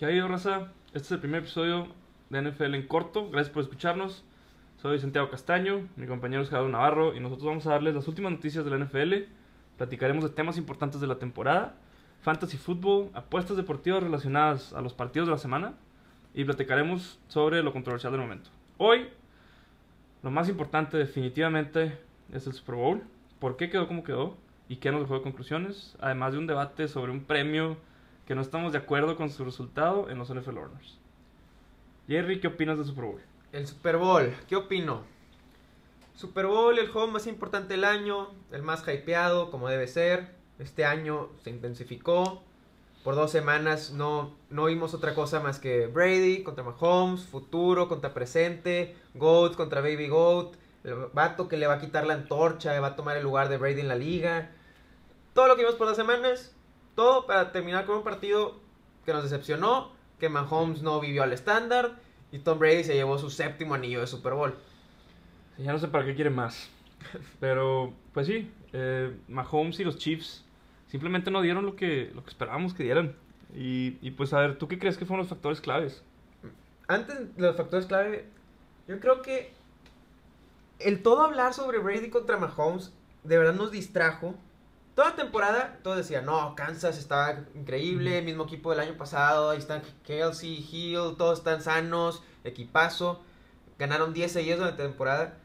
¿Qué ha habido, raza? Este es el primer episodio de NFL en corto. Gracias por escucharnos. Soy Santiago Castaño, mi compañero es Gerardo Navarro y nosotros vamos a darles las últimas noticias de la NFL. Platicaremos de temas importantes de la temporada, fantasy fútbol, apuestas deportivas relacionadas a los partidos de la semana y platicaremos sobre lo controversial del momento. Hoy, lo más importante definitivamente es el Super Bowl. ¿Por qué quedó como quedó? ¿Y qué nos dejó de conclusiones? Además de un debate sobre un premio que no estamos de acuerdo con su resultado en los NFL Honors. Jerry, ¿qué opinas del Super Bowl? El Super Bowl, ¿qué opino? Super Bowl, el juego más importante del año, el más hypeado, como debe ser. Este año se intensificó. Por dos semanas no, no vimos otra cosa más que Brady contra Mahomes, futuro contra presente, Goat contra Baby Goat, el vato que le va a quitar la antorcha, va a tomar el lugar de Brady en la liga. Todo lo que vimos por dos semanas, todo para terminar con un partido que nos decepcionó, que Mahomes no vivió al estándar y Tom Brady se llevó su séptimo anillo de Super Bowl. Sí, ya no sé para qué quiere más. Pero, pues sí, eh, Mahomes y los Chiefs simplemente no dieron lo que, lo que esperábamos que dieran. Y, y pues a ver, ¿tú qué crees que fueron los factores claves? Antes de los factores clave, yo creo que el todo hablar sobre Brady contra Mahomes de verdad nos distrajo. Toda temporada, todos decían, no, Kansas está increíble, mismo equipo del año pasado, ahí están Kelsey, Hill, todos están sanos, equipazo. Ganaron 10 seguidos la temporada.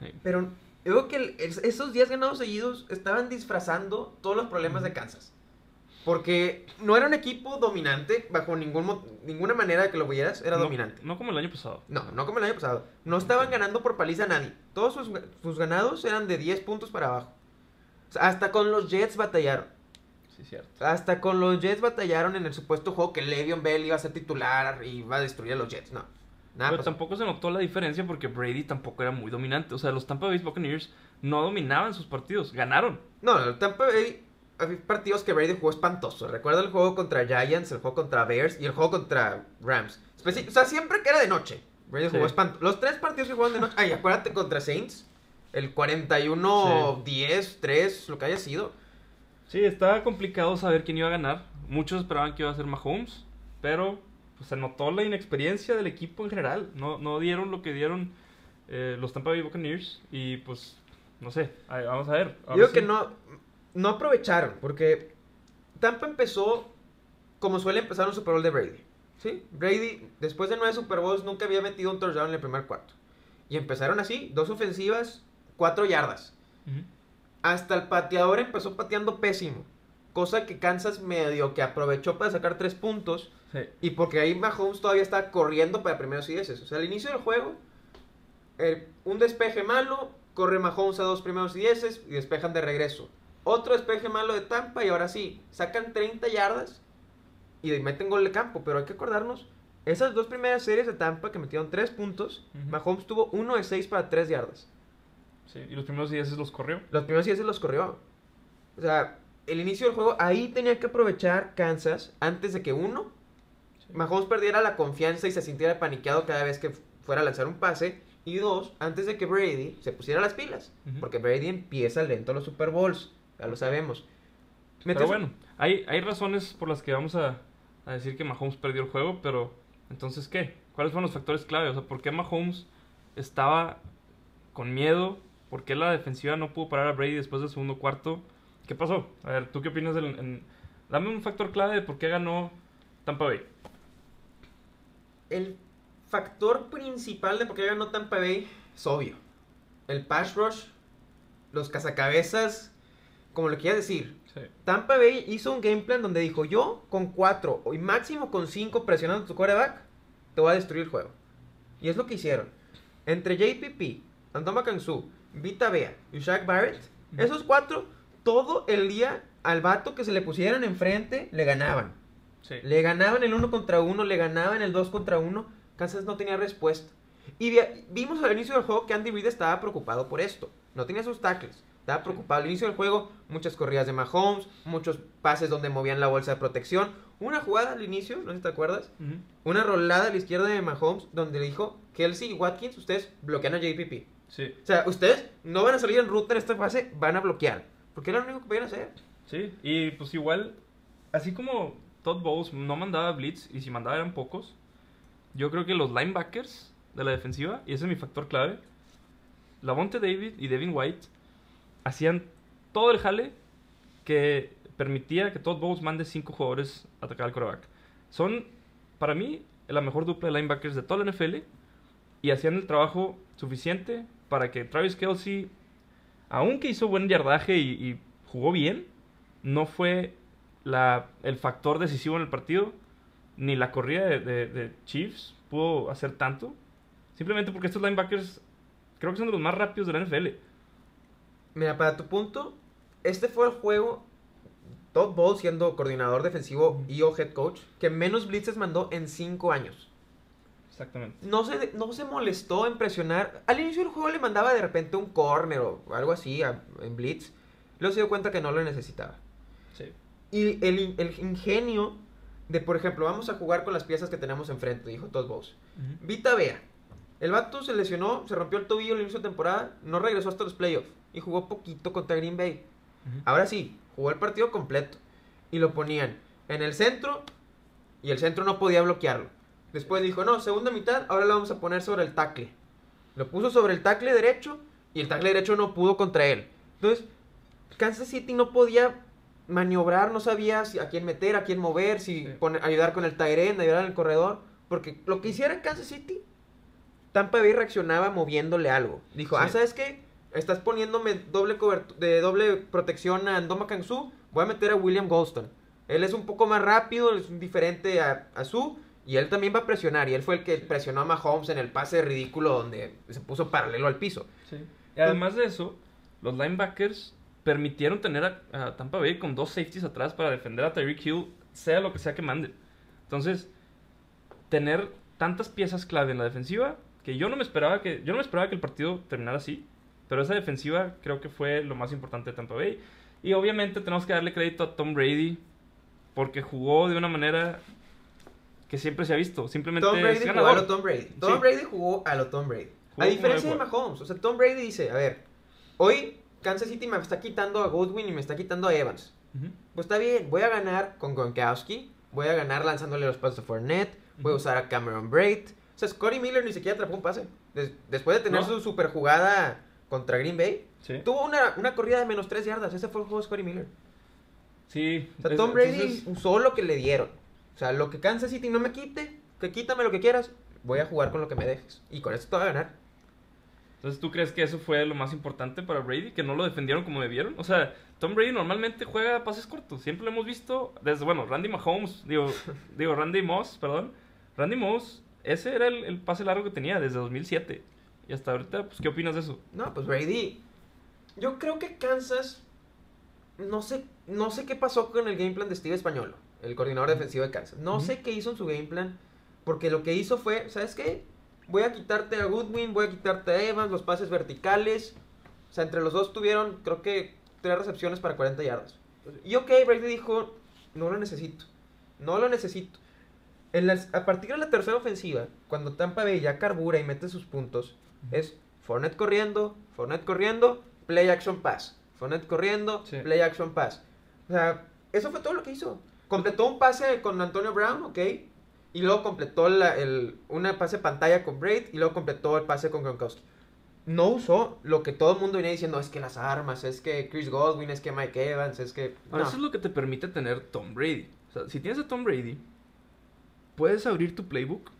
Sí. Pero yo creo que esos 10 ganados seguidos estaban disfrazando todos los problemas de Kansas. Porque no era un equipo dominante, bajo ningún, ninguna manera de que lo vieras, era No- dominante. No como el año pasado. No, no como el año pasado. No estaban ganando por paliza a nadie. Todos sus, sus ganados eran de 10 puntos para abajo. O sea, hasta con los Jets batallaron. Sí, cierto. Hasta con los Jets batallaron en el supuesto juego que Le'Veon Bell iba a ser titular y iba a destruir a los Jets. No. Nada Pero pasó. tampoco se notó la diferencia porque Brady tampoco era muy dominante. O sea, los Tampa Bay Buccaneers no dominaban sus partidos, ganaron. No, el Tampa Bay hay partidos que Brady jugó espantoso. Recuerda el juego contra Giants, el juego contra Bears y el juego contra Rams. O sea, siempre que era de noche. Brady Sí. jugó espantoso. Los tres partidos que jugaron de noche. Ay, acuérdate contra Saints. El 41-10, 3, lo que haya sido. Sí, estaba complicado saber quién iba a ganar. Muchos esperaban que iba a ser Mahomes, pero pues, se notó la inexperiencia del equipo en general. No, no dieron lo que dieron eh, los Tampa Bay Buccaneers y pues, no sé, vamos a ver. Digo sí. que no, no aprovecharon, porque Tampa empezó como suele empezar un Super Bowl de Brady. ¿sí? Brady, después de nueve Super Bowls, nunca había metido un touchdown en el primer cuarto. Y empezaron así, dos ofensivas, cuatro yardas. Hasta el pateador empezó pateando pésimo. Cosa que Kansas medio que aprovechó para sacar tres puntos. Sí. Y porque ahí Mahomes todavía está corriendo para primeros y dieces. O sea, al inicio del juego, eh, un despeje malo, corre Mahomes a dos primeros y dieces y despejan de regreso. Otro despeje malo de Tampa y ahora sí, sacan 30 yardas y meten gol de campo. Pero hay que acordarnos, esas dos primeras series de Tampa que metieron tres puntos. Mahomes tuvo uno de seis para tres yardas. Sí, y los primeros días los corrió. Los primeros 10 se los corrió. O sea, el inicio del juego, ahí tenía que aprovechar Kansas antes de que uno, Mahomes perdiera la confianza y se sintiera paniqueado cada vez que fuera a lanzar un pase. Y dos, antes de que Brady se pusiera las pilas. Porque Brady empieza lento los Super Bowls. Ya lo sabemos. Pero bueno, hay, hay razones por las que vamos a, a decir que Mahomes perdió el juego, pero entonces, ¿qué? ¿Cuáles fueron los factores clave? O sea, ¿por qué Mahomes estaba con miedo? ¿Por qué la defensiva no pudo parar a Brady después del segundo cuarto? ¿Qué pasó? A ver, ¿tú qué opinas del... en- Dame un factor clave de por qué ganó Tampa Bay. El factor principal de por qué ganó Tampa Bay es obvio. El pass rush, los cazacabezas, como lo quieras decir. Sí. Tampa Bay hizo un game plan donde dijo, yo con 4 y máximo con 5 presionando a tu quarterback, te voy a destruir el juego. Y es lo que hicieron. Entre JPP, Antoma Kansu, Vita Bea y Shaq Barrett, esos cuatro, todo el día al vato que se le pusieran enfrente, le ganaban. Sí. Le ganaban el uno contra uno, le ganaban el 2 contra uno. Kansas no tenía respuesta. Y vi- vimos al inicio del juego que Andy Reid estaba preocupado por esto. No tenía sus tackles. Estaba preocupado. Al inicio del juego, muchas corridas de Mahomes, muchos pases donde movían la bolsa de protección. Una jugada al inicio, no sé si te acuerdas. Una rolada a la izquierda de Mahomes donde le dijo, Kelsey y Watkins, ustedes bloquean a JPP. Sí, O sea, ustedes no van a salir en ruta en esta fase, van a bloquear. Porque era lo único que podían hacer. sí. Y pues igual, así como Todd Bowles no mandaba blitz y si mandaba eran pocos. Yo creo que los linebackers de la defensiva, y ese es mi factor clave, Lavonte David y Devin White hacían todo el jale que permitía que Todd Bowles mande cinco jugadores a atacar al coreback. Son, para mí, la mejor dupla de linebackers de toda la NFL y hacían el trabajo suficiente para que Travis Kelsey, aunque hizo buen yardaje y, y jugó bien, no fue la, el factor decisivo en el partido, ni la corrida de, de- de Chiefs pudo hacer tanto. Simplemente porque estos linebackers creo que son de los más rápidos de la NFL. Mira, para tu punto, este fue el juego, Todd Bowles siendo coordinador defensivo y o head coach, que menos blitzes mandó en 5 años. Exactamente. No se, no se molestó en presionar. Al inicio del juego le mandaba de repente un corner o algo así a- en blitz. Luego se dio cuenta que no lo necesitaba. Sí. Y el, el ingenio de, por ejemplo, vamos a jugar con las piezas que tenemos enfrente, dijo Todd Bowles. Vita Vea. El vato se lesionó, se rompió el tobillo al inicio de temporada, no regresó hasta los playoffs y jugó poquito contra Green Bay. Ahora sí, jugó el partido completo y lo ponían en el centro y el centro no podía bloquearlo. Después dijo, no, segunda mitad, ahora lo vamos a poner sobre el tackle. Lo puso sobre el tackle derecho y el tackle derecho no pudo contra él. Entonces, Kansas City no podía maniobrar, no sabía si- a quién meter, a quién mover, si Sí. poner- ayudar con el Tyrene, ayudar en el corredor. Porque lo que hiciera Kansas City, Tampa Bay reaccionaba moviéndole algo. Dijo, Sí. ah, ¿sabes qué? Estás poniéndome doble de doble protección a Ndoma Kangsu, voy a meter a William Golston. Él es un poco más rápido, es diferente a, a Su, y él también va a presionar. Y él fue el que presionó a Mahomes en el pase ridículo donde se puso paralelo al piso. Sí. Y además de eso, los linebackers permitieron tener a, a Tampa Bay con dos safeties atrás para defender a Tyreek Hill, sea lo que sea que mande. Entonces, tener tantas piezas clave en la defensiva que yo no me esperaba que yo no me esperaba que el partido terminara así, pero esa defensiva creo que fue lo más importante de Tampa Bay. Y obviamente tenemos que darle crédito a Tom Brady porque jugó de una manera que siempre se ha visto, simplemente Tom es Brady jugó a lo Tom Brady. Tom Sí. Brady jugó a lo Tom Brady. Jugó a diferencia de Mahomes. O sea, Tom Brady dice, a ver, hoy Kansas City me está quitando a Goodwin y me está quitando a Evans. Pues está bien, voy a ganar con Gronkowski, voy a ganar lanzándole los pases a Fournette, voy a usar a Cameron Braid. O sea, Scotty Miller ni siquiera atrapó un pase. Des- después de tener No. su super jugada contra Green Bay, Sí. tuvo una, una corrida de menos 3 yardas. Ese fue el juego de Scotty Miller. Sí. O sea, Tom Brady entonces- usó lo que le dieron. O sea, lo que Kansas City no me quite, que quítame lo que quieras, voy a jugar con lo que me dejes. Y con esto te voy a ganar. Entonces, ¿tú crees que eso fue lo más importante para Brady? ¿Que no lo defendieron como debieron? O sea, Tom Brady normalmente juega pases cortos. Siempre lo hemos visto desde, bueno, Randy Mahomes, digo, digo Randy Moss, perdón. Randy Moss, ese era el, el pase largo que tenía desde 2007. Y hasta ahorita, pues, ¿qué opinas de eso? No, pues Brady. Yo creo que Kansas. No sé, no sé qué pasó con el game plan de Steve Españolo, el coordinador defensivo de Kansas. No sé qué hizo en su game plan. Porque lo que hizo fue, ¿sabes qué? Voy a quitarte a Goodwin, voy a quitarte a Evans, los pases verticales. O sea, entre los dos tuvieron, creo que, tres recepciones para 40 yardas. Y ok, Brady dijo, no lo necesito. No lo necesito. En las- a partir de la tercera ofensiva, cuando Tampa Bay ya carbura y mete sus puntos, es Fournette corriendo, Fournette corriendo, play action pass. Fournette corriendo, Sí. play action pass. O sea, eso fue todo lo que hizo. Completó un pase con Antonio Brown, ok. Y luego completó la, el, una pase pantalla con Braid y luego completó el pase con Gronkowski. No usó lo que todo el mundo venía diciendo, es que las armas, es que Chris Godwin, es que Mike Evans, es que... Ahora, No. eso es lo que te permite tener Tom Brady. O sea, si tienes a Tom Brady, puedes abrir tu playbook,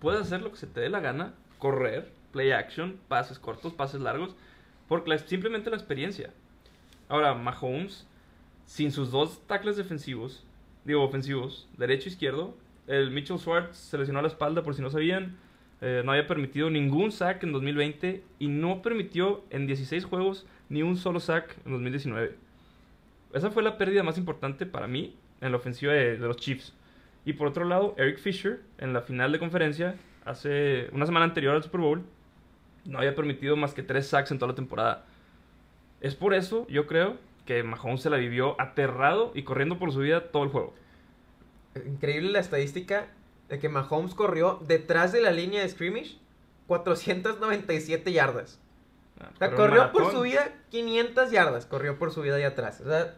puedes hacer lo que se te dé la gana, correr, play action, pases cortos, pases largos, porque la- simplemente la experiencia. Ahora, Mahomes, sin sus dos tackles defensivos, digo ofensivos, derecho e izquierdo, el Mitchell Schwartz se lesionó la espalda por si no sabían, eh, no había permitido ningún sack en 2020 y no permitió en 16 juegos ni un solo sack en 2019. Esa fue la pérdida más importante para mí en la ofensiva de, de los Chiefs. Y por otro lado, Eric Fisher, en la final de conferencia, hace una semana anterior al Super Bowl, no había permitido más que tres sacks en toda la temporada. Es por eso, yo creo, que Mahomes se la vivió aterrado y corriendo por su vida todo el juego. Increíble la estadística de que Mahomes corrió detrás de la línea de scrimmage 497 yardas. Ah, O sea, corrió por su vida 500 yardas, corrió por su vida ahí atrás. O sea,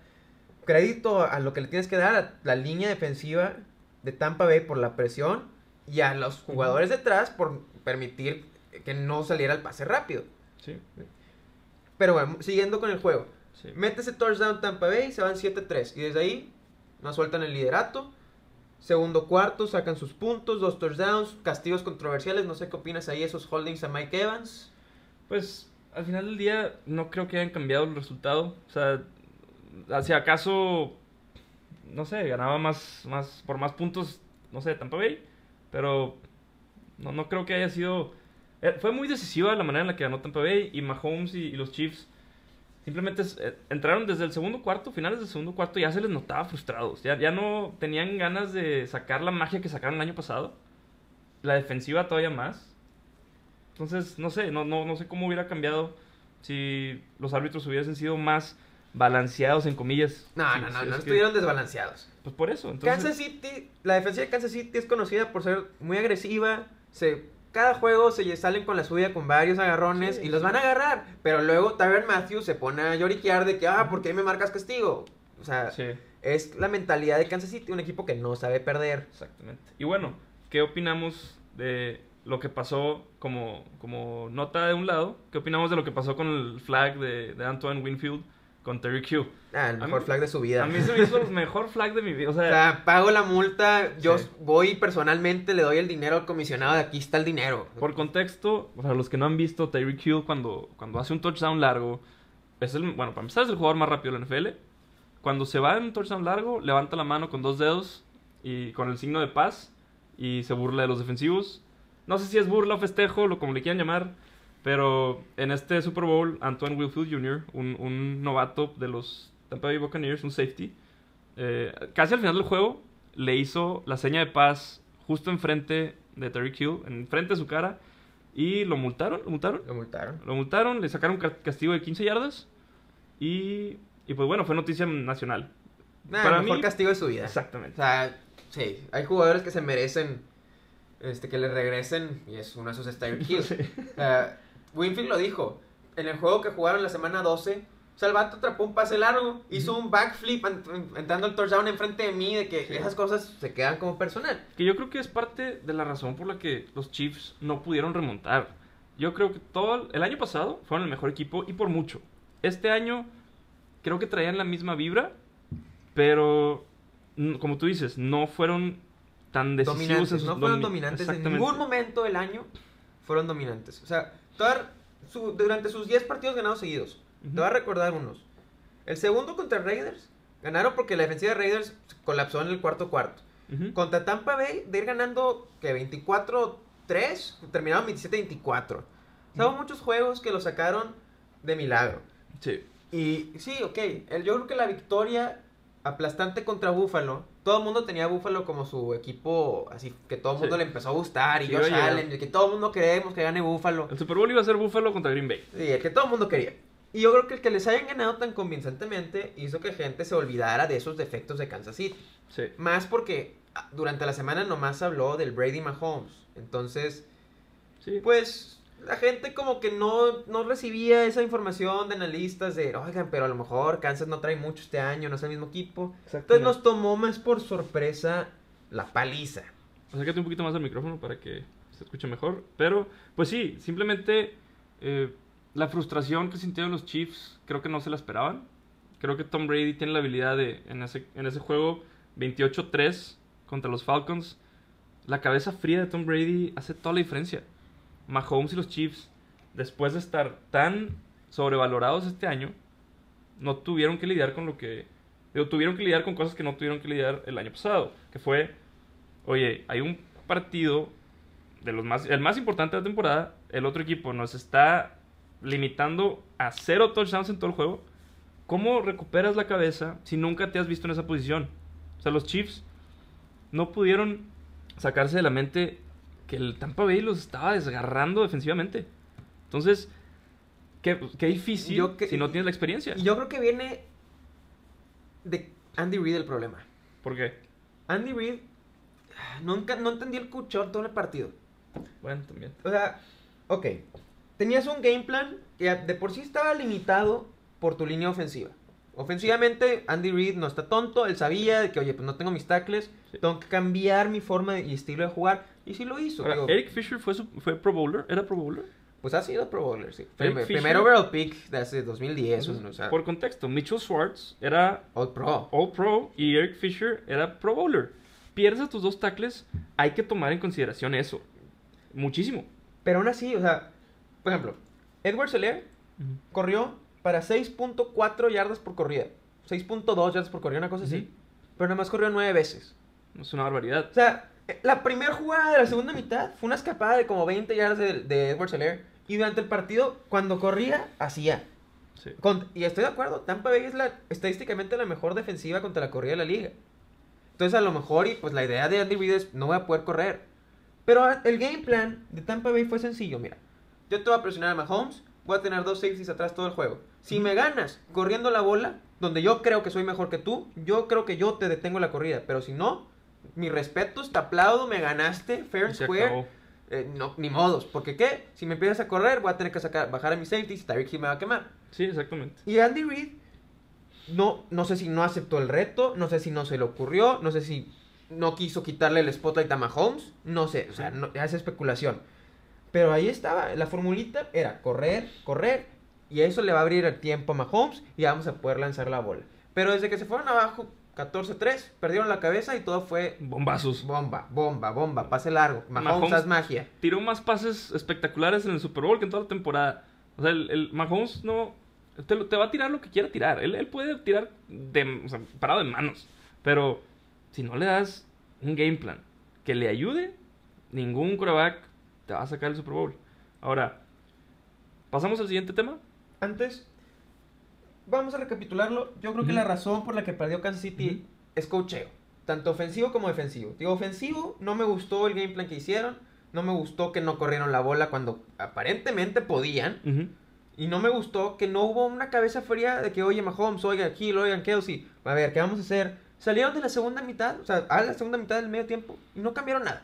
crédito a lo que le tienes que dar a la línea defensiva de Tampa Bay por la presión y a los jugadores detrás por permitir que no saliera el pase rápido. Sí, Pero bueno, siguiendo con el juego. Sí. Mete ese touchdown Tampa Bay, se van 7-3. Y desde ahí no sueltan el liderato. Segundo cuarto, sacan sus puntos, dos touchdowns, castigos controversiales. No sé qué opinas ahí, esos holdings a Mike Evans. Pues al final del día no creo que hayan cambiado el resultado. O sea, si acaso, no sé, ganaba más, más por más puntos, no sé, Tampa Bay. Pero no, no creo que haya sido... eh, fue muy decisiva la manera en la que ganó Tampa Bay y Mahomes y, y los Chiefs. Simplemente es- eh, entraron desde el segundo cuarto, finales del segundo cuarto, ya se les notaba frustrados. Ya, ya no tenían ganas de sacar la magia que sacaron el año pasado. La defensiva todavía más. Entonces, no sé, no, no, no sé cómo hubiera cambiado si los árbitros hubiesen sido más balanceados, en comillas. No, Sí, no, no, no que- estuvieron desbalanceados. Pues por eso. Entonces, Kansas City, la defensiva de Kansas City es conocida por ser muy agresiva. Se, cada juego se salen con la suya con varios agarrones Sí, y los van a agarrar. Pero luego Tyron Matthews se pone a lloriquear de que, ah, ¿por qué me marcas castigo? O sea, Sí, es la mentalidad de Kansas City, un equipo que no sabe perder. exactamente. Y bueno, ¿qué opinamos de lo que pasó como, como nota de un lado? ¿Qué opinamos de lo que pasó con el flag de, de Antoine Winfield con Terry Q? Ah, el mejor mí- flag de su vida. A mí se me hizo el mejor flag de mi vida. O O sea, sea, pago la multa, yo Sí. voy personalmente, le doy el dinero al comisionado de aquí está el dinero. Por contexto, para los que no han visto, Tyreek Hill cuando, cuando hace un touchdown largo, es el, bueno, para empezar es el jugador más rápido de la NFL. Cuando se va en un touchdown largo, levanta la mano con dos dedos y con el signo de paz y se burla de los defensivos. No sé si es burla o festejo, lo como le quieran llamar, pero en este Super Bowl, Antoine Wilfield Jr., un, un novato de los Tampa Bay Buccaneers, un safety, eh, casi al final del juego le hizo la seña de paz justo enfrente de Terry Hill, enfrente de su cara, y lo multaron, lo multaron, Lo multaron. lo multaron, le sacaron ca- castigo de 15 yardas, y, y pues bueno, fue noticia nacional. Nah, Para el mejor mí- castigo de su vida. O Exactamente. sea, sí, hay jugadores que se merecen este, que le regresen y es uno de esos es Tyreek Hill. Sí. O sea, Winfield lo dijo, en el juego que jugaron la semana 12, o sea, el vato atrapó un pase largo, hizo un backflip en- en- entrando al touchdown enfrente de mí, de que Sí. esas cosas se quedan como personal. Que yo creo que es parte de la razón por la que los Chiefs no pudieron remontar. Yo creo que todo el año pasado fueron el mejor equipo y por mucho. Este año creo que traían la misma vibra, pero como tú dices, no fueron tan decisivos dominantes, en sus no fueron domi- dominantes en ningún momento del año, fueron dominantes. O sea, su- durante sus 10 partidos ganados seguidos, te voy a recordar unos. El segundo contra Raiders, ganaron porque la defensiva de Raiders colapsó en el cuarto cuarto. Contra Tampa Bay, de ir ganando que 24-3, terminaron 27-24. O sea, hubo muchos juegos que lo sacaron de milagro. Sí. Y sí, ok, el, yo creo que la victoria aplastante contra Buffalo, todo el mundo tenía a Buffalo como su equipo, así que todo el mundo Sí. le empezó a gustar, y Sí, Josh. Allen, y que todo el mundo queremos que gane Buffalo. El Super Bowl iba a ser Buffalo contra Green Bay. Sí, el que todo el mundo quería. Y yo creo que el que les hayan ganado tan convincentemente hizo que gente se olvidara de esos defectos de Kansas City. Sí. Más porque ah, durante la semana nomás habló del Brady Mahomes. Entonces, Sí. pues la gente como que no, no recibía esa información de analistas de, oigan, pero a lo mejor Kansas no trae mucho este año, no es el mismo equipo. Entonces nos tomó más por sorpresa la paliza. Acércate un poquito más al micrófono para que se escuche mejor. Pero, pues sí, simplemente eh, la frustración que sintieron los Chiefs, creo que no se la esperaban. Creo que Tom Brady tiene la habilidad de, en ese, en ese juego 28-3 contra los Falcons, la cabeza fría de Tom Brady hace toda la diferencia. Mahomes y los Chiefs, después de estar tan sobrevalorados este año, no tuvieron que lidiar con lo que... digo, tuvieron que lidiar con cosas que no tuvieron que lidiar el año pasado, que fue oye, hay un partido de los más, el más importante de la temporada, el otro equipo nos está limitando a cero touchdowns en todo el juego. ¿Cómo recuperas la cabeza si nunca te has visto en esa posición? O sea, los Chiefs no pudieron sacarse de la mente que el Tampa Bay los estaba desgarrando defensivamente. Entonces, qué, qué difícil Yo que- si no tienes la experiencia. Yo creo que viene de Andy Reid el problema. ¿Por qué? Andy Reid ah, nunca, no entendí el cuchor todo el partido. Bueno, también. O sea, ok. Tenías un game plan que de por sí estaba limitado por tu línea ofensiva. Ofensivamente, Andy Reid no está tonto, él sabía de que, oye, pues no tengo mis tackles, Sí. tengo que cambiar mi forma y estilo de jugar, y sí lo hizo. Ahora, digo, Eric Fisher fue, su- fue Pro Bowler, ¿era Pro Bowler? Pues ha sido Pro Bowler, sí. Primer, primer overall pick de hace 2010, Entonces, o sea, Por contexto, Mitchell Schwartz era All Pro. All Pro y Eric Fisher era Pro Bowler. Pierdes a tus dos tackles, hay que tomar en consideración eso. Muchísimo. Pero aún así, o sea, por ejemplo, Edward Seller corrió para 6.4 yardas por corrida. 6.2 yardas por corrida, una cosa así. Pero nada más corrió 9 veces. Es una barbaridad. O sea, eh, la primera jugada de la segunda mitad fue una escapada de como 20 yardas de, de Edward Seller. Y durante el partido, cuando corría, hacía. Sí. Con- y estoy de acuerdo, Tampa Bay es la, estadísticamente la mejor defensiva contra la corrida de la liga. Entonces a lo mejor, y pues la idea de Andy Reid es, no voy a poder correr. Pero el game plan de Tampa Bay fue sencillo, mira. Yo te voy a presionar a Mahomes, voy a tener dos safeties atrás todo el juego. Si me ganas corriendo la bola, donde yo creo que soy mejor que tú, yo creo que yo te detengo la corrida. Pero si no, mi respeto, te aplaudo, me ganaste, fair and square. Eh, no, ni modos, porque qué, si me empiezas a correr, voy a tener que sacar, bajar a mis safeties y Tyreek Hill me va a quemar. Sí, exactamente. Y Andy Reid, no, no sé si no aceptó el reto, no sé si no se le ocurrió, no sé si no quiso quitarle el spotlight a Mahomes, no sé, o sea, no, es especulación. Pero ahí estaba, la formulita era correr, correr, y eso le va a abrir el tiempo a Mahomes y vamos a poder lanzar la bola. Pero desde que se fueron abajo, 14-3, perdieron la cabeza y todo fue Bombazos. bomba, bomba, bomba, pase largo. Mahomes, Mahomes- haz magia. Tiró más pases espectaculares en el Super Bowl que en toda la temporada. O sea, el, el Mahomes no... Te, va a tirar lo que quiera tirar. Él, él puede tirar de, o sea, parado de manos. Pero si no le das un game plan que le ayude, ningún quarterback te va a sacar el Super Bowl. Ahora, pasamos al siguiente tema. Antes, vamos a recapitularlo. Yo creo que la razón por la que perdió Kansas City es cocheo. Tanto ofensivo como defensivo. Digo, ofensivo, no me gustó el game plan que hicieron. No me gustó que no corrieron la bola cuando aparentemente podían. Y no me gustó que no hubo una cabeza fría de que, oye, Mahomes, oigan Hill, oigan Kelsey. A ver, ¿qué vamos a hacer? Salieron de la segunda mitad, o sea, a la segunda mitad del medio tiempo y no cambiaron nada.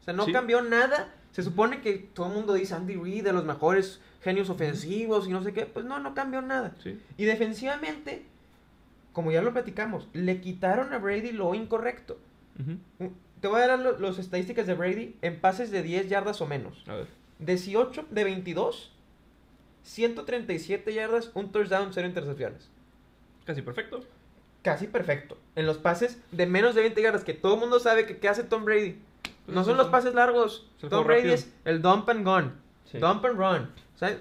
O sea, no Sí. cambió nada. Se supone que todo el mundo dice Andy Reid de los mejores genios ofensivos y no sé qué. Pues no, no cambió nada. Sí. Y defensivamente, como ya lo platicamos, le quitaron a Brady lo incorrecto. Te voy a dar lo- las estadísticas de Brady en pases de 10 yardas o menos. A ver. 18 de 22, 137 yardas, un touchdown, 0 intercepciones. Casi perfecto. Casi perfecto. En los pases de menos de 20 yardas, que todo el mundo sabe que qué hace Tom Brady. No son los pases largos. Tom Brady es el dump and. Sí. Dump and run. ¿sabes?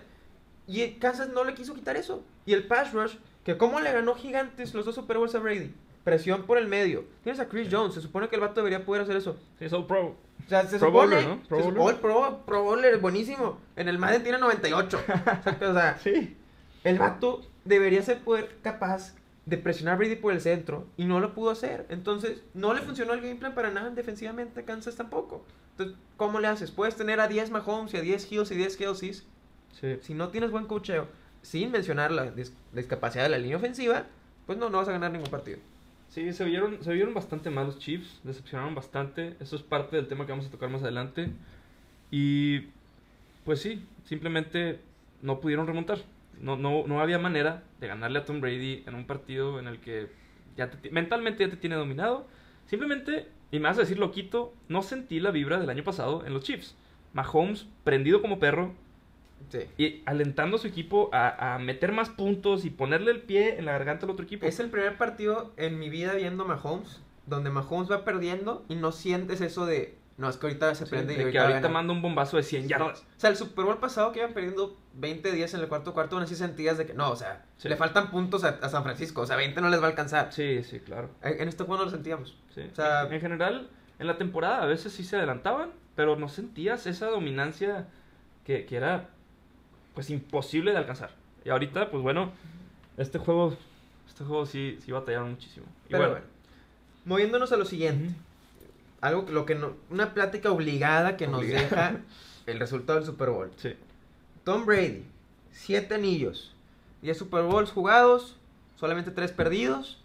Y Kansas no le quiso quitar eso. Y el pass rush, que cómo le ganó gigantes los dos Super Bowls a Brady. Presión por el medio. Tienes a Chris Jones. Se supone que el vato debería poder hacer eso. Sí, es All Pro. O sea, se Pro supone. bowler, ¿no? Pro bowler. supone- pro, pro bowler es buenísimo. En el Madden tiene 98. o sea, Sí. el vato debería ser poder capaz de presionar a Brady por el centro y no lo pudo hacer. Entonces, no le funcionó el game plan para nada defensivamente Kansas tampoco. Entonces, ¿cómo le haces? Puedes tener a 10 Mahomes y a 10 Hills y 10 Kelseys. Sí. Si no tienes buen cocheo, sin mencionar la dis- discapacidad de la línea ofensiva, pues no, no vas a ganar ningún partido. Sí, se vieron, se vieron bastante mal los Chiefs, decepcionaron bastante. Eso es parte del tema que vamos a tocar más adelante. Y pues sí, simplemente no pudieron remontar. No, no, no había manera de ganarle a Tom Brady en un partido en el que ya te mentalmente ya te tiene dominado. Simplemente, y me vas a decir loquito, no sentí la vibra del año pasado en los Chiefs. Mahomes prendido como perro Sí. y alentando a su equipo a, a meter más puntos y ponerle el pie en la garganta al otro equipo. Es el primer partido en mi vida viendo Mahomes, donde Mahomes va perdiendo y no sientes eso de, no, es que ahorita se Sí, prende y de que ahorita, ahorita gana". manda un bombazo de 100 yardas. O sea, el Super Bowl pasado que iban perdiendo 20-10 en el cuarto cuarto, aún así sentías de que no, o sea, Sí. le faltan puntos a, a San Francisco, o sea, 20 no les va a alcanzar. Sí, sí, claro. En, en este juego no lo sentíamos. Sí. O sea- en general, en la temporada a veces sí se adelantaban, pero no sentías esa dominancia que, que era pues imposible de alcanzar. Y ahorita, pues bueno, este juego, este juego sí, sí batallaron muchísimo. Y Pero bueno, bueno, moviéndonos a lo siguiente. Algo que, lo que no, una plática obligada que nos deja el resultado del Super Bowl. sí. Tom Brady, 7 anillos, 10 Super Bowls jugados, solamente 3 perdidos.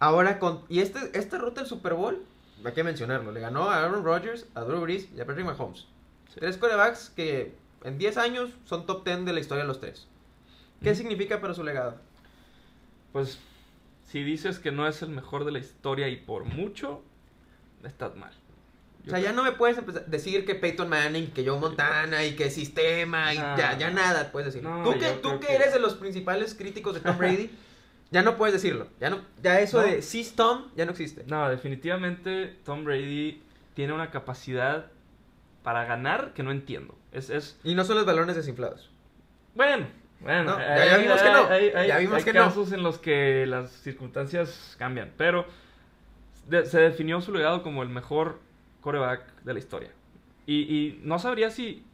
Ahora con. Y este, esta ruta del Super Bowl, hay que mencionarlo, le ganó a Aaron Rodgers, a Drew Brees y a Patrick Mahomes. Sí. Tres corebacks que en 10 años son top 10 de la historia de los tres. ¿Qué significa para su legado? pues, si dices que no es el mejor de la historia y por mucho, estás mal. o sea, ya no me puedes empezar decir que Peyton Manning, que Joe Montana y que sistema y No, ya, ya nada puedes decir. No, tú que, tú que que- eres de los principales críticos de Tom Brady, ya no puedes decirlo. Ya no, ya eso No. de Tom ya no existe. No, definitivamente Tom Brady tiene una capacidad para ganar que no entiendo. Es, es Y no son los balones desinflados. bueno, bueno. No, ya- ya hay- vimos que no, hay- hay- ya vimos hay que no. casos en los que las circunstancias cambian, pero de- se definió su legado como el mejor coreback de la historia. Y, y no sabría si,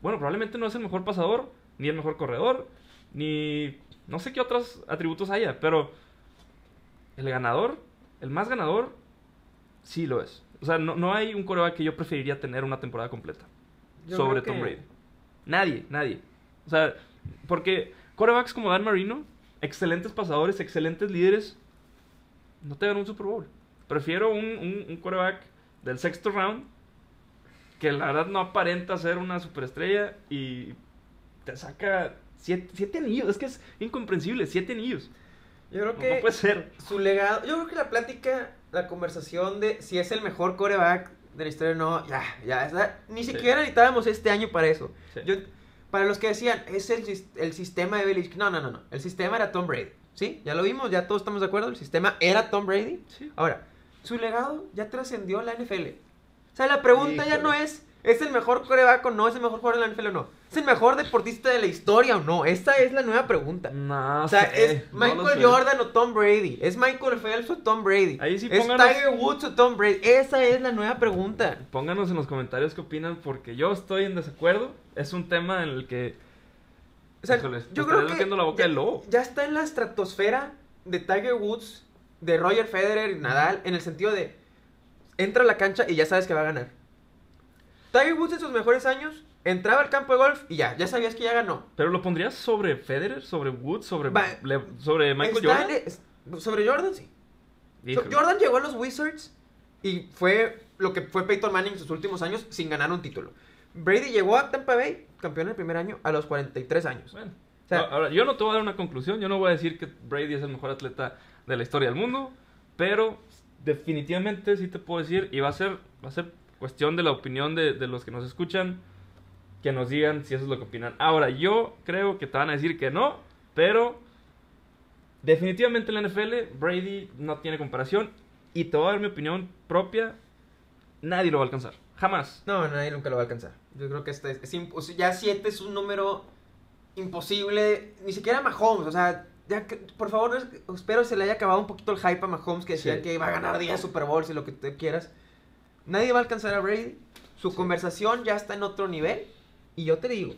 bueno, probablemente no es el mejor pasador, ni el mejor corredor, ni no sé qué otros atributos haya, pero el ganador, el más ganador, sí lo es. O sea, no, no hay un coreback que yo preferiría tener una temporada completa Yo sobre creo Tom que- Brady. Nadie, nadie. O sea, porque corebacks como Dan Marino, excelentes pasadores, excelentes líderes, no te dan un Super Bowl. Prefiero un, un, un quarterback del sexto round que la verdad no aparenta ser una superestrella y te saca siete, siete anillos. Es que es incomprensible, siete anillos. Yo creo No, que no puede ser. su legado, yo creo que la plática, la conversación de si es el mejor coreback de la historia o no, ya, ya, ni Sí. siquiera necesitábamos este año para eso. Sí. Yo, para los que decían, es el, el sistema de Belichick, no, no, no, no, el sistema era Tom Brady, ¿sí? Ya lo vimos, ya todos estamos de acuerdo, el sistema era Tom Brady. Sí. Ahora, su legado ya trascendió la NFL. O sea, la pregunta ya no es, ¿es el mejor coreback o no? ¿Es el mejor jugador de la NFL o no? ¿Es el mejor deportista de la historia o no? Esta es la nueva pregunta. No O sea, sé, es no Michael sé. Jordan o Tom Brady. Es Michael Phelps o Tom Brady. Ahí sí es pónganos- Tiger Woods o Tom Brady. Esa es la nueva pregunta. Pónganos en los comentarios qué opinan, porque yo estoy en desacuerdo. Es un tema en el que O sea, Híjoles, yo creo que metiendo la boca ya, del lobo. ya está en la estratosfera de Tiger Woods, de Roger Federer y Nadal, en el sentido de entra a la cancha y ya sabes que va a ganar. Tiger Woods en sus mejores años entraba al campo de golf y ya, ya sabías que ya ganó. Pero lo pondrías sobre Federer, sobre Woods, sobre, Le- sobre Michael Jordan. sobre Jordan, sí. So-. Jordan llegó a los Wizards y fue lo que fue Peyton Manning en sus últimos años sin ganar un título. Brady llegó a Tampa Bay, campeón el primer año, a los 43 años. Bueno, O sea- no, ahora, yo no te voy a dar una conclusión. Yo no voy a decir que Brady es el mejor atleta de la historia del mundo. Pero definitivamente sí te puedo decir, y va a ser, va a ser cuestión de la opinión de, de los que nos escuchan, que nos digan si eso es lo que opinan. Ahora, yo creo que te van a decir que no, pero definitivamente en la NFL, Brady no tiene comparación. Y te voy a dar mi opinión propia. Nadie lo va a alcanzar. Jamás. No, nadie nunca lo va a alcanzar. Yo creo que este es, ya 7 es un número imposible. Ni siquiera Mahomes. O sea, ya que- por favor, espero se le haya acabado un poquito el hype a Mahomes que decía Sí. que iba a ganar 10 Super Bowls y lo que tú quieras. Nadie va a alcanzar a Brady. Su conversación ya está en otro nivel. Y yo te digo,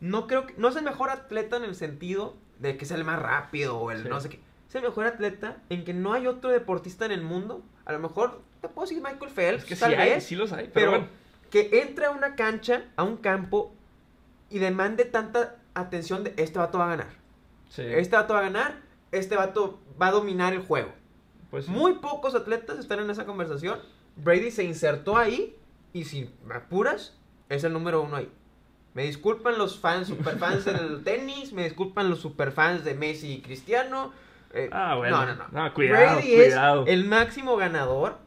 no creo que. No es el mejor atleta en el sentido de que es el más rápido o el Sí. no sé qué. Es el mejor atleta en que no hay otro deportista en el mundo. A lo mejor te puedo decir Michael Phelps. Es que sí tal hay, vez, sí los hay, pero, pero bueno. que entre a una cancha, a un campo y demande tanta atención de este vato va a ganar. Sí, Este vato va a ganar, este vato va a dominar el juego. pues sí. Muy pocos atletas están en esa conversación. Brady se insertó ahí y si me apuras, es el número uno ahí. Me disculpan los fans, superfans del tenis, me disculpan los superfans de Messi y Cristiano. eh, Ah, bueno. No, no, no. No, cuidado, Brady cuidado. es el máximo ganador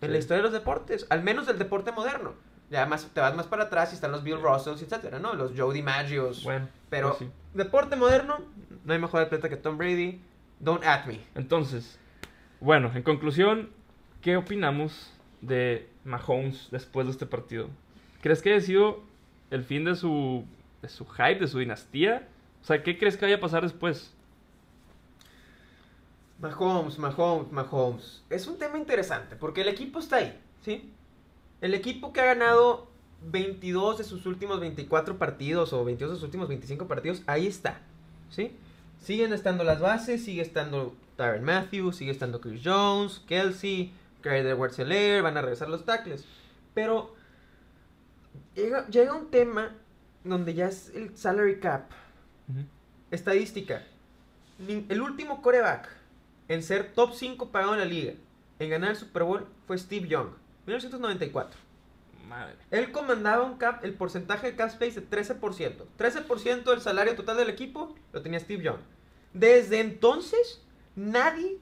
en Sí. la historia de los deportes, al menos del deporte moderno. Ya más, te vas más para atrás y están los Bill Russells, etcétera, ¿no? Los Joe DiMaggios. Bueno, pero pues sí. deporte moderno, no hay mejor atleta que Tom Brady. Don't at me. Entonces, bueno, en conclusión, ¿qué opinamos de Mahomes después de este partido? ¿Crees que haya sido el fin de su, de su hype, de su dinastía? O sea, ¿qué crees que vaya a pasar después? Mahomes, Mahomes, Mahomes. Es un tema interesante porque el equipo está ahí, ¿sí? El equipo que ha ganado 22 de sus últimos 24 partidos o 22 de sus últimos 25 partidos, ahí está, ¿sí? Siguen estando las bases, sigue estando Tyron Matthews, sigue estando Chris Jones, Kelsey, Clyde edwards helaire van a regresar los tackles. Pero llega, llega un tema donde ya es el salary cap, estadística. El último coreback en ser top 5 pagado en la liga, en ganar el Super Bowl, fue Steve Young, 1994. Madre. Él comandaba un cap, el porcentaje de cap space de 13%. 13% del salario total del equipo lo tenía Steve Young. Desde entonces, Nadie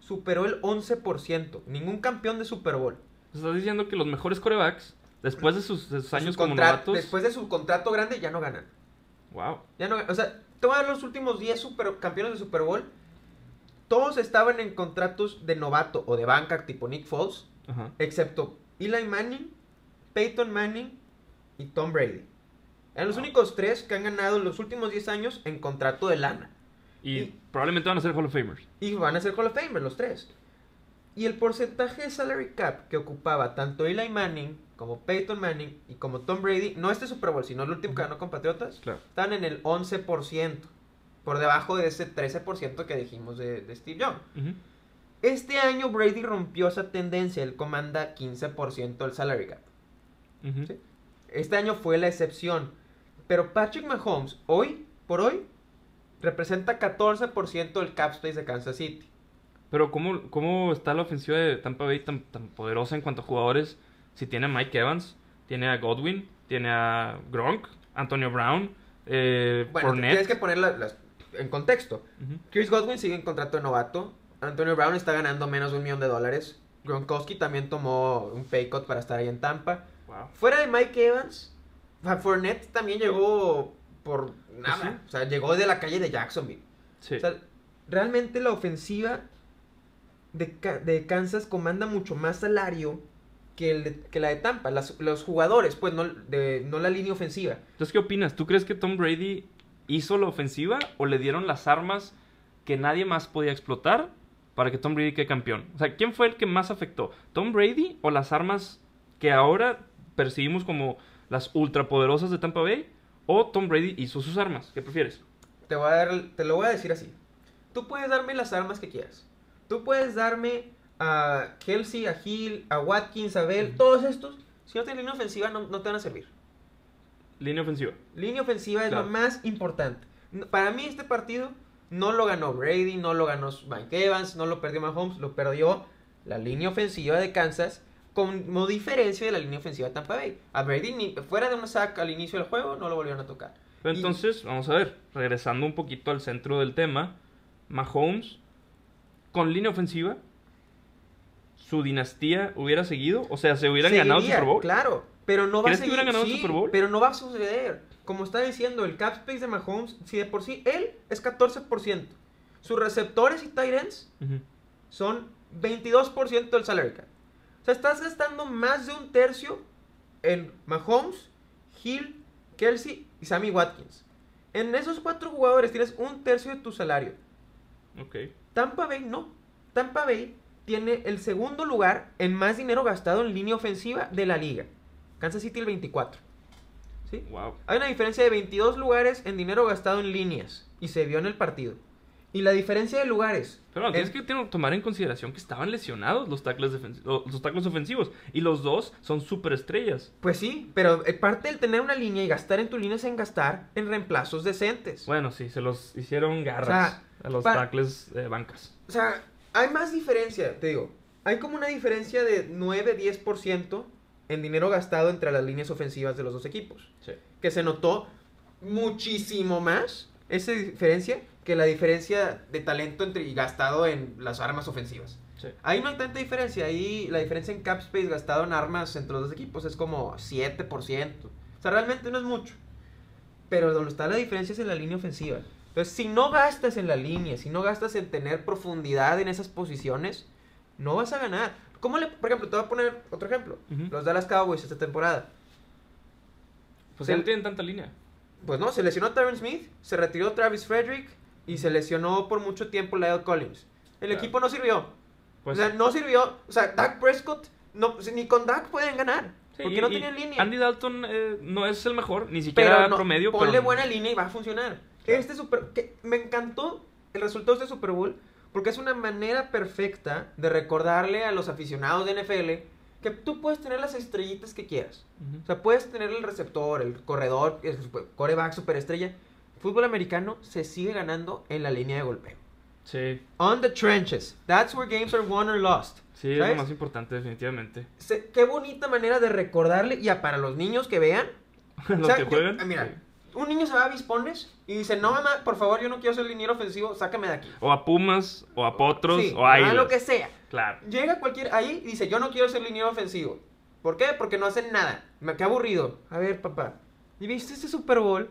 superó el 11%. Ningún campeón de Super Bowl. Estás diciendo que los mejores corebacks, después de sus, de sus años Su como novatos. Después de su contrato grande, ya no ganan. Wow. Ya no, o sea, te voy a dar los últimos 10 super, campeones de Super Bowl. Todos estaban en contratos de novato o de banca, tipo Nick Foles, Ajá. excepto Eli Manning, Peyton Manning y Tom Brady. Eran los Wow. únicos tres que han ganado en los últimos 10 años en contrato de lana. Y, Y- probablemente van a ser Hall of Famers. Y van a ser Hall of Famer los tres. Y el porcentaje de salary cap que ocupaba tanto Eli Manning como Peyton Manning y como Tom Brady, no este Super Bowl, sino el último que ganó con Patriotas, Claro. están en el 11%. Por debajo de ese 13% que dijimos de, de Steve Young. Este año Brady rompió esa tendencia. Él comanda 15% del salary cap. Sí. Este año fue la excepción. Pero Patrick Mahomes, hoy por hoy, representa 14% del cap space de Kansas City. Pero ¿cómo, ¿cómo está la ofensiva de Tampa Bay tan, tan poderosa en cuanto a jugadores? Si tiene a Mike Evans, tiene a Godwin, tiene a Gronk, Antonio Brown, eh, Bueno, Fournette. tienes que ponerlas en contexto. Chris Godwin sigue en contrato de novato. Antonio Brown está ganando menos de un millón de dólares. Gronkowski también tomó un pay cut para estar ahí en Tampa. Wow. Fuera de Mike Evans, Fournette también llegó por nada. O sea, llegó de la calle de Jacksonville. Sí. O sea, realmente la ofensiva de, de Kansas comanda mucho más salario que, el de- que la de Tampa. Las- los jugadores, pues, no, de, no la línea ofensiva. Entonces, ¿qué opinas? ¿Tú crees que Tom Brady hizo la ofensiva o le dieron las armas que nadie más podía explotar para que Tom Brady quede campeón? O sea, ¿quién fue el que más afectó? ¿Tom Brady o las armas que ahora percibimos como las ultrapoderosas de Tampa Bay? ¿O Tom Brady hizo sus armas? ¿Qué prefieres? Te, voy a dar, te lo voy a decir así. Tú puedes darme las armas que quieras. Tú puedes darme a Kelsey, a Hill, a Watkins, a Bell, todos estos. Si no tienes línea ofensiva, no, no te van a servir. Línea ofensiva. Línea ofensiva es Claro. lo más importante. Para mí este partido no lo ganó Brady, no lo ganó Mike Evans, no lo perdió Mahomes, lo perdió la línea ofensiva de Kansas como diferencia de la línea ofensiva de Tampa Bay. A Brady ni fuera de una saca al inicio del juego no lo volvieron a tocar. Pero Y- entonces, vamos a ver, regresando un poquito al centro del tema, Mahomes, con línea ofensiva, su dinastía hubiera seguido, o sea, se hubieran ganado el Seguiría, Super Bowl. Claro, pero no va a ¿Crees que seguir. hubieran ganado sí, Super Bowl? Pero no va a suceder. Como está diciendo, el cap space de Mahomes, si de por sí él es 14%, sus receptores y tight ends Ujú. son 22% del salary cap. O sea, estás gastando más de un tercio en Mahomes, Hill, Kelsey y Sammy Watkins. En esos cuatro jugadores tienes un tercio de tu salario. Ok. Tampa Bay no. Tampa Bay tiene el segundo lugar en más dinero gastado en línea ofensiva de la liga. Kansas City el 24. ¿Sí? Wow. Hay una diferencia de 22 lugares en dinero gastado en líneas. Y se vio en el partido. Y la diferencia de lugares. Pero bueno, tienes en- que tomar en consideración que estaban lesionados los tackles, o- los tackles ofensivos. Y los dos son súper estrellas. Pues sí, pero eh, parte del tener una línea y gastar en tu línea es en gastar en reemplazos decentes. Bueno, sí, se los hicieron garras O sea, a los pa- tackles eh, bancas. O sea, hay más diferencia, te digo. Hay como una diferencia de 9-10% en dinero gastado entre las líneas ofensivas de los dos equipos. Sí. Que se notó muchísimo más esa diferencia que la diferencia de talento entre y gastado en las armas ofensivas. Sí. Ahí no hay tanta diferencia. Ahí la diferencia en cap space gastado en armas entre los dos equipos es como 7%. O sea, realmente no es mucho. Pero donde está la diferencia es en la línea ofensiva. Entonces, si no gastas en la línea, si no gastas en tener profundidad en esas posiciones, no vas a ganar. ¿Cómo le, por ejemplo, te voy a poner otro ejemplo. Ujú. Los Dallas Cowboys esta temporada. Pues ya no tienen tanta línea. Pues no, se lesionó Tyron Smith, se retiró Travis Frederick y se lesionó por mucho tiempo Lyle Collins. El Claro. equipo no sirvió. Pues, o sea, no sirvió. O sea, Dak Prescott, no, ni con Dak pueden ganar. sí, porque y- no tenían línea. Andy Dalton eh, no es el mejor, ni siquiera pero no, promedio. ponle pero- buena línea y va a funcionar. Claro. Este super, que me encantó el resultado de este Super Bowl porque es una manera perfecta de recordarle a los aficionados de NFL que tú puedes tener las estrellitas que quieras. Ujú. O sea, puedes tener el receptor, el corredor, el coreback, superestrella. Fútbol americano se sigue ganando en la línea de golpeo. Sí, On the trenches. That's where games are won or lost. sí, es lo ¿Sabes? más importante, definitivamente. Se- qué bonita manera de recordarle. Ya para los niños que vean. Los sea, que yo- juegan. ah, mira. Un niño se va a Vispones y dice, no mamá, por favor, yo no quiero ser liniero ofensivo, sácame de aquí. O a Pumas, o a Potros, Sí, o a a Águilas. lo que sea. Claro. Llega cualquier ahí y dice, yo no quiero ser liniero ofensivo. ¿Por qué? Porque no hacen nada. Me quedé aburrido. A ver, papá. ¿Y viste este Super Bowl?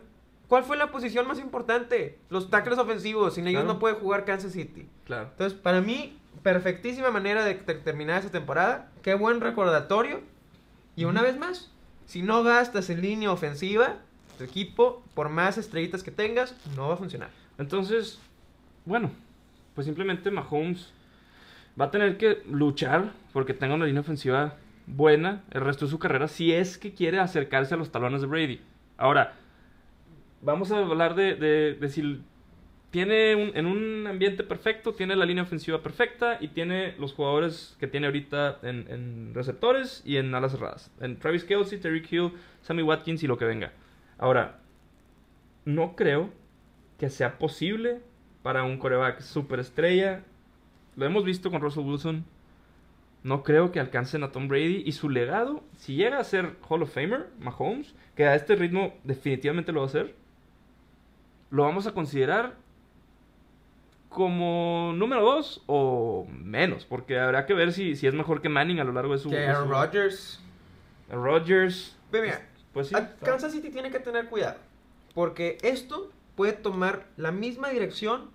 ¿Cuál fue la posición más importante? Los tackles ofensivos. Sin ellos Claro. no puede jugar Kansas City. Claro. Entonces, para mí, perfectísima manera de ter- terminar esa temporada. Qué buen recordatorio. Y una vez más, si no gastas en línea ofensiva, equipo, por más estrellitas que tengas, no va a funcionar. Entonces, bueno, pues simplemente Mahomes va a tener que luchar porque tenga una línea ofensiva buena el resto de su carrera si es que quiere acercarse a los talones de Brady. Ahora, vamos a hablar de, de- de si tiene un- en un ambiente perfecto, tiene la línea ofensiva perfecta y tiene los jugadores que tiene ahorita en, en receptores y en alas cerradas. En Travis Kelsey, Terry Hill, Sammy Watkins y lo que venga. Ahora, no creo que sea posible para un coreback superestrella. Lo hemos visto con Russell Wilson. No creo que alcancen a Tom Brady y su legado, si llega a ser Hall of Famer, Mahomes, que a este ritmo definitivamente lo va a hacer, lo vamos a considerar como número 2 o menos, porque habrá que ver si, si es mejor que Manning a lo largo de su... Que Aaron Rodgers. Rodgers. Mira, Pues sí. a- está- Kansas City tiene que tener cuidado. Porque esto puede tomar la misma dirección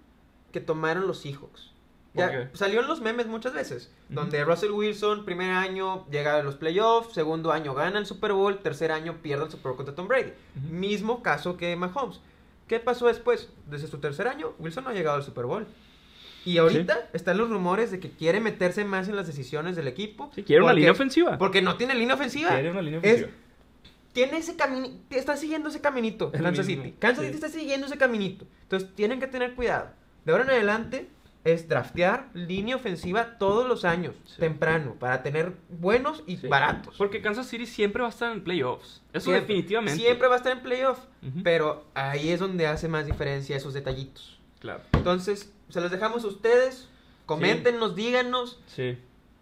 que tomaron los Seahawks. Ya salió en los memes muchas veces. Donde Russell Wilson, primer año, llega a los playoffs. Segundo año, gana el Super Bowl. Tercer año, pierde el Super Bowl contra Tom Brady. Mismo caso que Mahomes. ¿Qué pasó después? Desde su tercer año, Wilson no ha llegado al Super Bowl. Y ahorita están los rumores de que quiere meterse más en las decisiones del equipo. Sí, quiere una línea ofensiva. Porque no tiene línea ofensiva. Quiere una línea Es- ofensiva. Tiene ese camino, está siguiendo ese caminito El Kansas mismo, City. Kansas sí. City está siguiendo ese caminito. Entonces tienen que tener cuidado. De ahora en adelante es draftear línea ofensiva todos los años, Sí. temprano, para tener buenos y Sí. baratos. Porque Kansas City siempre va a estar en playoffs. Eso Siempre- definitivamente. Siempre va a estar en playoff. Ujú. Pero ahí es donde hace más diferencia esos detallitos. Claro. Entonces, se los dejamos a ustedes. Coméntenos, díganos. Sí.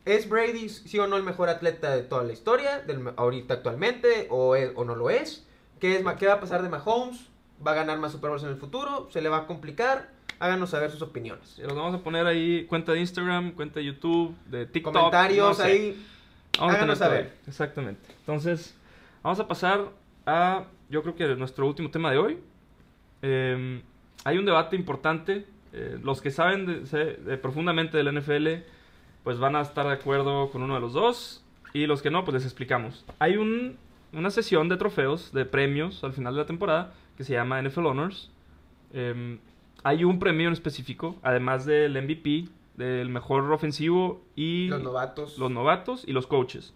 ¿Es Brady sí o no el mejor atleta de toda la historia, del, ahorita actualmente, o, es- o no lo es? ¿Qué, es? ¿Qué va a pasar de Mahomes? ¿Va a ganar más Super Bowls en el futuro? ¿Se le va a complicar? Háganos saber sus opiniones. Los vamos a poner ahí, cuenta de Instagram, cuenta de YouTube, de TikTok. Comentarios no sé. ahí. Vamos háganos saber. Exactamente. Entonces, vamos a pasar a, yo creo que nuestro último tema de hoy. Eh, hay un debate importante. eh, los que saben de- se- de profundamente del NFL, pues van a estar de acuerdo con uno de los dos. Y los que no, pues les explicamos. Hay un, una sesión de trofeos, de premios al final de la temporada, que se llama NFL Honors. Eh, hay un premio en específico, además del MVP, del mejor ofensivo y Los novatos. los novatos y los coaches.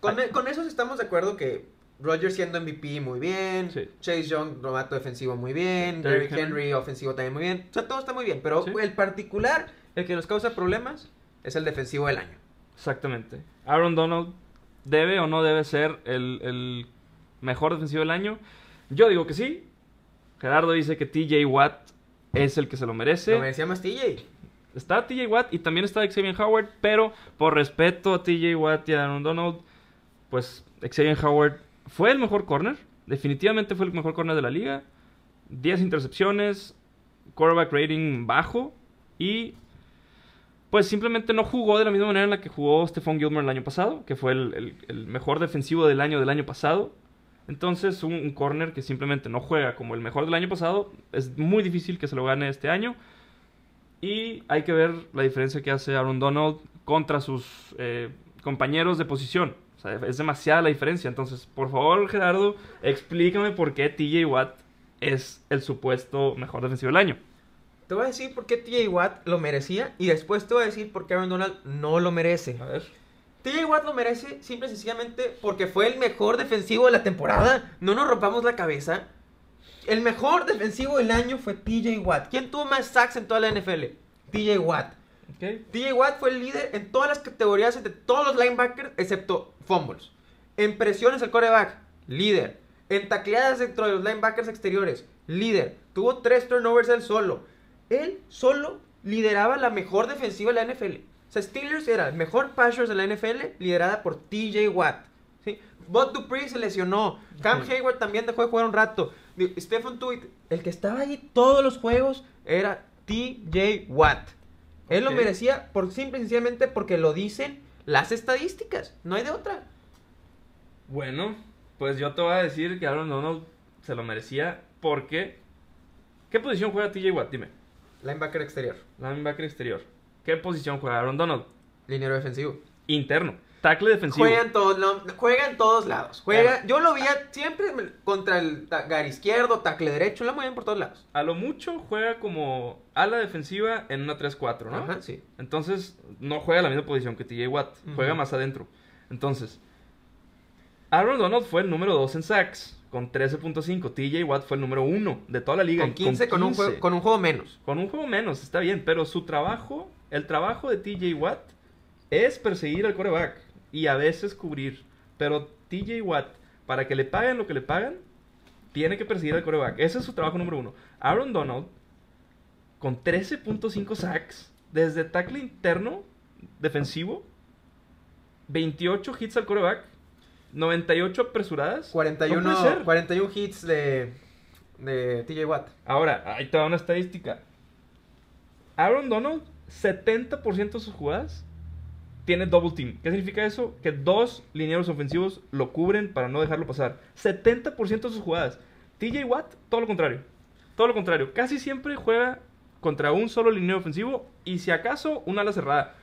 Con, e- con esos estamos de acuerdo que Rodgers siendo MVP muy bien, Sí. Chase Young novato defensivo muy bien, Derrick Henry. ofensivo también muy bien. O sea, todo está muy bien, pero Sí. el particular, el que nos causa problemas, es el defensivo del año. Exactamente. Aaron Donald debe o no debe ser el, el mejor defensivo del año. Yo digo que sí. Gerardo dice que TJ Watt es el que se lo merece. Lo merecía más TJ. Está TJ Watt y también está Xavier Howard, pero por respeto a TJ Watt y a Aaron Donald, pues Xavier Howard fue el mejor corner. Definitivamente fue el mejor corner de la liga. 10 intercepciones, quarterback rating bajo y pues simplemente no jugó de la misma manera en la que jugó Stephon Gilmore el año pasado, que fue el, mejor defensivo del año del año pasado. Entonces, un, un corner que simplemente no juega como el mejor del año pasado, es muy difícil que se lo gane este año. Y hay que ver la diferencia que hace Aaron Donald contra sus eh, compañeros de posición. O sea, es demasiada la diferencia. Entonces, por favor, Gerardo, explícame por qué TJ Watt es el supuesto mejor defensivo del año. Te voy a decir por qué TJ Watt lo merecía y después te voy a decir por qué Aaron Donald no lo merece. A ver. TJ Watt lo merece simple y sencillamente porque fue el mejor defensivo de la temporada. No nos rompamos la cabeza. El mejor defensivo del año fue TJ Watt. ¿Quién tuvo más sacks en toda la NFL? TJ Watt. TJ Watt fue el líder en todas las categorías de todos los linebackers excepto fumbles. En presiones el coreback, líder. En tacleadas dentro de los linebackers exteriores, líder. Tuvo tres turnovers él solo. Él solo lideraba la mejor defensiva de la NFL. O sea, Steelers era el mejor passers de la NFL liderada por TJ Watt. ¿sí? Bud Dupree se lesionó. Cam. Hayward también dejó de jugar un rato. Stephen Tuitt, el que estaba ahí todos los juegos era TJ Watt. Él lo merecía por simple y sencillamente porque lo dicen las estadísticas. No hay de otra. Bueno, pues yo te voy a decir que Aaron Donald se lo merecía porque... ¿Qué posición juega TJ Watt? Dime. Linebacker exterior. Linebacker exterior. ¿Qué posición juega Aaron Donald? Liniero defensivo. Interno. Tackle defensivo. Juega en todos, no, juega en todos lados. Juega, yo lo veía siempre contra el tackle izquierdo, tackle derecho, lo mueven por todos lados. A lo mucho juega como ala defensiva en una 3-4, ¿no? Ajá, sí. Entonces, no juega la misma posición que TJ Watt. Juega más adentro. Entonces, Aaron Donald fue el número 2 en sacks con 13.5. TJ Watt fue el número 1 de toda la liga. Con 15, con, un 15. juego, con un juego menos. Con un juego menos, está bien, pero su trabajo, el trabajo de TJ Watt es perseguir al coreback y a veces cubrir. Pero TJ Watt, para que le paguen lo que le pagan, tiene que perseguir al coreback. Ese es su trabajo número uno. Aaron Donald, con 13.5 sacks, desde tackle interno, defensivo, 28 hits al coreback, 98 apresuradas. No 41, puede ser. 41 hits de, de TJ Watt. Ahora, ahí te da una estadística. Aaron Donald, 70% de sus jugadas tiene double team. ¿Qué significa eso? Que dos linieros ofensivos lo cubren para no dejarlo pasar. 70% de sus jugadas. TJ Watt, todo lo contrario. Todo lo contrario. Casi siempre juega contra un solo liniero ofensivo y si acaso una ala cerrada.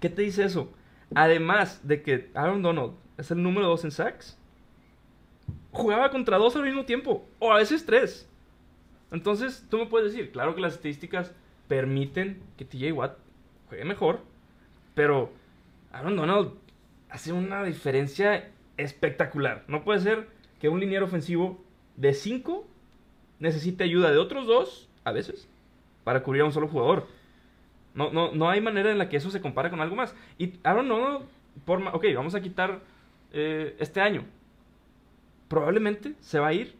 ¿Qué te dice eso? Además de que Aaron Donald es el número 2 en sacks, jugaba contra dos al mismo tiempo, o a veces tres. Entonces, tú me puedes decir, claro que las estadísticas permiten que TJ Watt juegue mejor, pero Aaron Donald hace una diferencia espectacular. No puede ser que un liniero ofensivo de 5 necesite ayuda de otros dos, a veces, para cubrir a un solo jugador. No, no, no hay manera en la que eso se compare con algo más. Y Aaron Donald, por, ma- ok, vamos a quitar eh, este año. Probablemente se va a ir,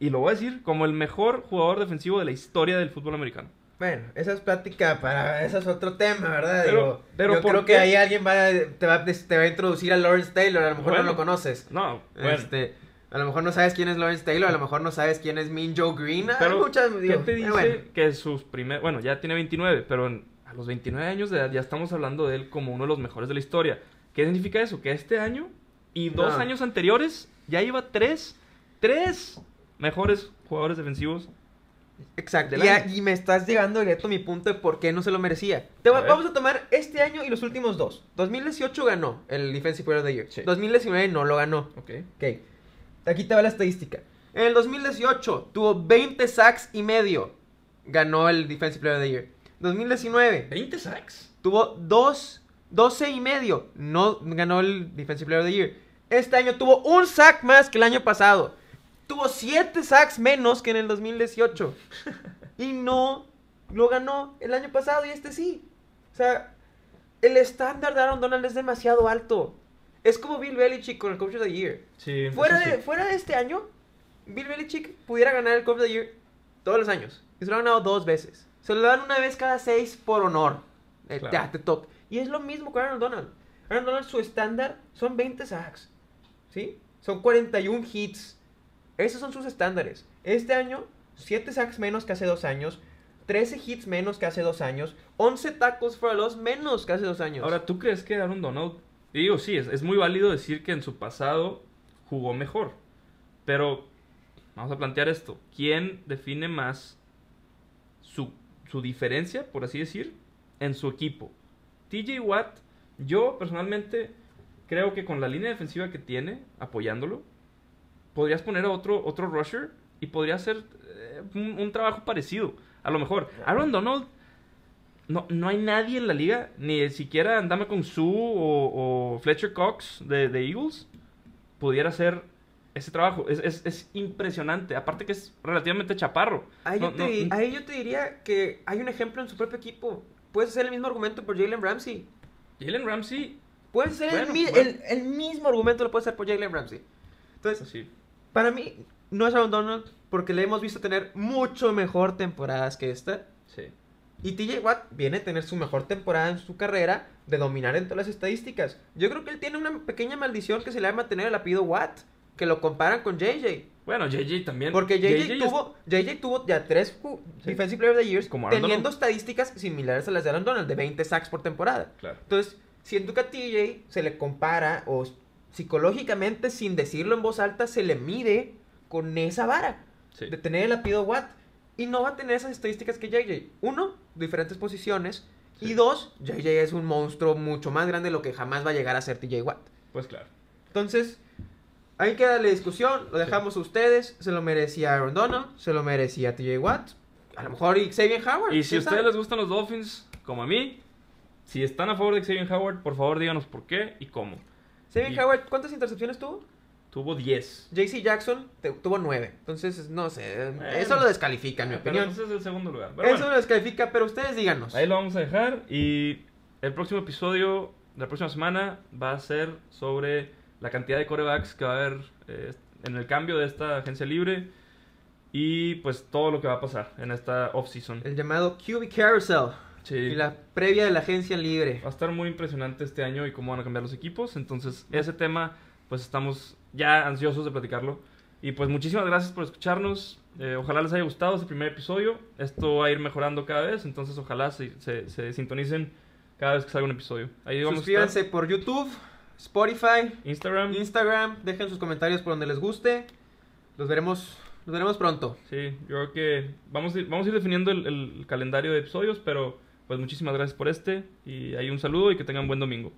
y lo voy a decir, como el mejor jugador defensivo de la historia del fútbol americano. Bueno, esa es plática para... Eso es otro tema, ¿verdad? Pero- Digo, pero yo ¿por creo qué? que ahí alguien va te, va, a- te va a introducir a Lawrence Taylor. A lo mejor Bueno. no lo conoces. No, bueno. Este, a lo mejor no sabes quién es Lawrence Taylor. A lo mejor no sabes quién es Mean Joe Green. Pero, muchas, ¿qué digo, te dice bueno. que sus primeros... Bueno, ya tiene 29, pero a los 29 años de edad ya estamos hablando de él como uno de los mejores de la historia. ¿Qué significa eso? Que este año y dos No. años anteriores ya lleva tres, tres mejores jugadores defensivos. Exacto. Y, a- año. y me estás llegando directo a mi punto de por qué no se lo merecía. Te va- A ver. vamos a tomar este año y los últimos dos. 2018 ganó el Defensive Player of the Year. Sí. 2019 no lo ganó. Ok. Ok. Aquí te va la estadística. En el 2018 tuvo 20 sacks y medio. Ganó el Defensive Player of the Year. 2019 20 sacks. tuvo 2, 12 y medio. No ganó el Defensive Player of the Year. Este año tuvo un sack más que el año pasado. Tuvo 7 sacks menos que en el 2018. y no lo ganó el año pasado y este sí. O sea, el estándar de Aaron Donald es demasiado alto. Es como Bill Belichick con el Coach of the Year. Sí, Fuera de, sí. fuera de este año, Bill Belichick pudiera ganar el Coach of the Year todos los años. Y se lo ha ganado dos veces. Se lo dan una vez cada seis por honor. Eh, Claro. Te toca. Y es lo mismo con Aaron Donald. Aaron Donald, su estándar son 20 sacks. ¿Sí? Son 41 hits. Esos son sus estándares. Este año, 7 sacks menos que hace dos años. 13 hits menos que hace dos años. 11 tackles for a loss menos que hace dos años. Ahora, ¿tú crees que Aaron Donald... y digo, sí, es, es muy válido decir que en su pasado jugó mejor. Pero vamos a plantear esto. ¿Quién define más su, su diferencia, por así decir, en su equipo? TJ Watt, yo personalmente creo que con la línea defensiva que tiene, apoyándolo, podrías poner a otro, otro rusher y podría hacer eh, un, un trabajo parecido. A lo mejor. Aaron Donald, no, no hay nadie en la liga, ni siquiera Andame con Sue o, o Fletcher Cox de, de Eagles, pudiera hacer ese trabajo. Es, es- es impresionante. Aparte que es relativamente chaparro. Ahí, No, yo te, no, di- ahí yo te diría que hay un ejemplo en su propio equipo. Puedes hacer el mismo argumento por Jalen Ramsey. Jalen Ramsey, Puedes hacer el, Bueno, mi- bueno. el- el mismo argumento lo puedes hacer por Jalen Ramsey. Entonces, pues sí. para mí, no es Aaron Donald porque le hemos visto tener mucho mejor temporadas que esta. Sí. Y TJ Watt viene a tener su mejor temporada en su carrera de dominar en todas las estadísticas. Yo creo que él tiene una pequeña maldición que se le llama tener el apellido Watt, que lo comparan con JJ. Bueno, JJ también. Porque JJ, es- tuvo, JJ tuvo ya tres Sí. Defensive Player of the Years Como teniendo Donald. estadísticas similares a las de Aaron Donald, de 20 sacks por temporada. Claro. Entonces, siento que a TJ se le compara, o psicológicamente, sin decirlo en voz alta, se le mide con esa vara Sí. de tener el apellido Watt. Y no va a tener esas estadísticas que JJ. Uno, diferentes posiciones. Sí. Y dos, JJ es un monstruo mucho más grande de lo que jamás va a llegar a ser TJ Watt. Pues claro. Entonces, ahí queda la discusión, lo dejamos a ustedes, se lo merecía Aaron Donald, se lo merecía TJ Watt, a lo mejor y Xavier Howard. Y si a ustedes les gustan los Dolphins, como a mí, si están a favor de Xavier Howard, por favor díganos por qué y cómo. Xavier y- Howard, ¿cuántas intercepciones tuvo? Tuvo 10. JC Jackson te- tuvo 9, entonces no sé, Bueno. eso lo descalifica en mi Pero opinión. ese es el segundo lugar. Pero Eso bueno, lo descalifica, pero ustedes díganos. ahí lo vamos a dejar. Y el próximo episodio de la próxima semana va a ser sobre la cantidad de corebacks que va a haber eh, en el cambio de esta agencia libre. Y pues todo lo que va a pasar en esta off-season. El llamado QB Carousel Sí. y la previa de la agencia libre. Va a estar muy impresionante este año y cómo van a cambiar los equipos. Entonces, ese tema, pues estamos ya ansiosos de platicarlo. Y pues muchísimas gracias por escucharnos. Eh, ojalá les haya gustado este primer episodio. Esto va a ir mejorando cada vez. Entonces, ojalá se, se- se sintonicen cada vez que salga un episodio. Ahí vamos Suscríbanse por YouTube, Spotify, Instagram. Instagram, dejen sus comentarios por donde les guste. Los veremos, los veremos pronto. Sí, yo creo que vamos a ir, vamos a ir definiendo el, el calendario de episodios. Pero pues muchísimas gracias por este. Y ahí un saludo y que tengan buen domingo.